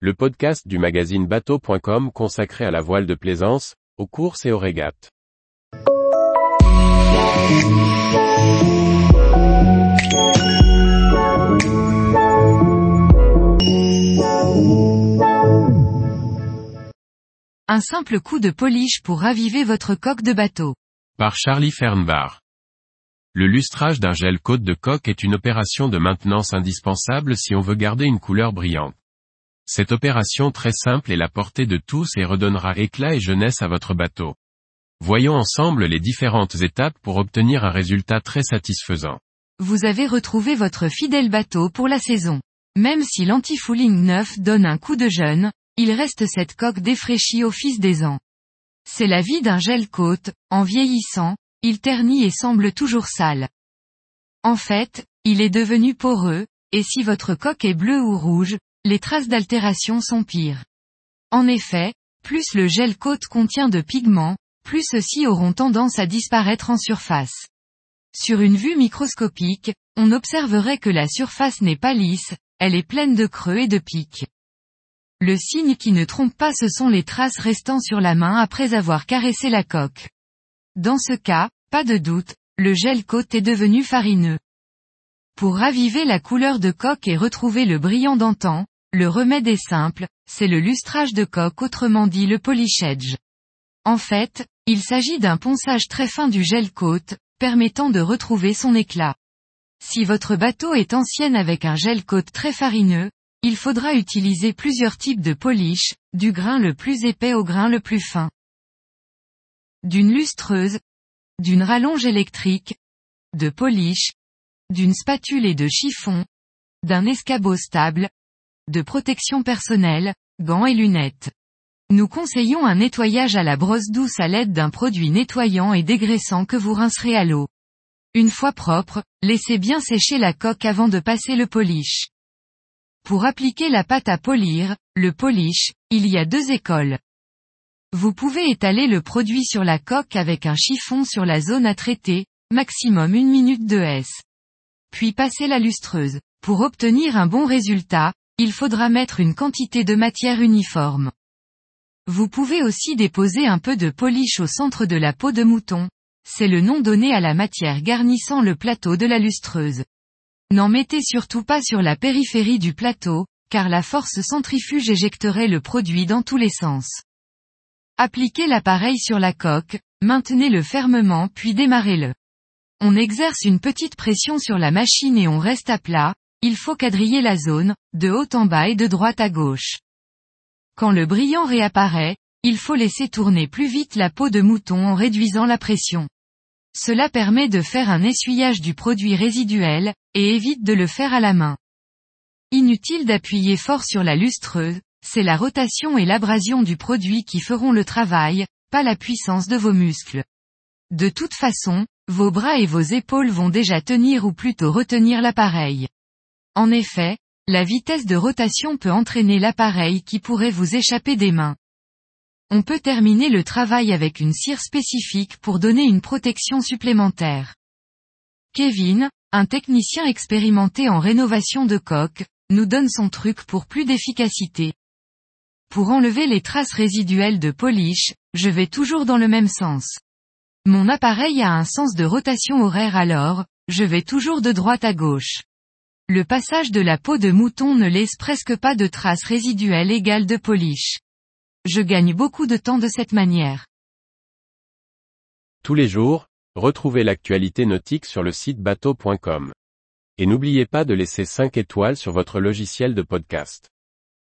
le podcast du magazine bateau.com consacré à la voile de plaisance, aux courses et aux régates. Un simple coup de polish pour raviver votre coque de bateau. Par Charlie Fernbar. Le lustrage d'un gel côte de coque est une opération de maintenance indispensable si on veut garder une couleur brillante. Cette opération très simple est la portée de tous et redonnera éclat et jeunesse à votre bateau. Voyons ensemble les différentes étapes pour obtenir un résultat très satisfaisant. Vous avez retrouvé votre fidèle bateau pour la saison. Même si l'anti-fouling neuf donne un coup de jeune, il reste cette coque défraîchie au fils des ans. C'est la vie d'un gel côte, en vieillissant, il ternit et semble toujours sale. En fait, il est devenu poreux, et si votre coque est bleue ou rouge, les traces d'altération sont pires. En effet, plus le gel côte contient de pigments, plus ceux-ci auront tendance à disparaître en surface. Sur une vue microscopique, on observerait que la surface n'est pas lisse, elle est pleine de creux et de pics. Le signe qui ne trompe pas ce sont les traces restant sur la main après avoir caressé la coque. Dans ce cas, pas de doute, le gel côte est devenu farineux. Pour raviver la couleur de coque et retrouver le brillant d'antan, le remède est simple, c'est le lustrage de coque autrement dit le polish edge. En fait, il s'agit d'un ponçage très fin du gel côte, permettant de retrouver son éclat. Si votre bateau est ancien avec un gel côte très farineux, il faudra utiliser plusieurs types de polish, du grain le plus épais au grain le plus fin. D'une lustreuse, d'une rallonge électrique, de polish, d'une spatule et de chiffon, d'un escabeau stable, de protection personnelle, gants et lunettes. Nous conseillons un nettoyage à la brosse douce à l'aide d'un produit nettoyant et dégraissant que vous rincerez à l'eau. Une fois propre, laissez bien sécher la coque avant de passer le polish. Pour appliquer la pâte à polir, le polish, il y a deux écoles. Vous pouvez étaler le produit sur la coque avec un chiffon sur la zone à traiter, maximum une minute de S. Puis passer la lustreuse. Pour obtenir un bon résultat, il faudra mettre une quantité de matière uniforme. Vous pouvez aussi déposer un peu de polish au centre de la peau de mouton. C'est le nom donné à la matière garnissant le plateau de la lustreuse. N'en mettez surtout pas sur la périphérie du plateau, car la force centrifuge éjecterait le produit dans tous les sens. Appliquez l'appareil sur la coque, maintenez-le fermement puis démarrez-le. On exerce une petite pression sur la machine et on reste à plat, il faut quadriller la zone, de haut en bas et de droite à gauche. Quand le brillant réapparaît, il faut laisser tourner plus vite la peau de mouton en réduisant la pression. Cela permet de faire un essuyage du produit résiduel, et évite de le faire à la main. Inutile d'appuyer fort sur la lustreuse, c'est la rotation et l'abrasion du produit qui feront le travail, pas la puissance de vos muscles. De toute façon, vos bras et vos épaules vont déjà tenir ou plutôt retenir l'appareil. En effet, la vitesse de rotation peut entraîner l'appareil qui pourrait vous échapper des mains. On peut terminer le travail avec une cire spécifique pour donner une protection supplémentaire. Kevin, un technicien expérimenté en rénovation de coques, nous donne son truc pour plus d'efficacité. Pour enlever les traces résiduelles de polish, je vais toujours dans le même sens. Mon appareil a un sens de rotation horaire alors, je vais toujours de droite à gauche. Le passage de la peau de mouton ne laisse presque pas de traces résiduelles égales de polish. Je gagne beaucoup de temps de cette manière. Tous les jours, retrouvez l'actualité nautique sur le site bateau.com. Et n'oubliez pas de laisser 5 étoiles sur votre logiciel de podcast.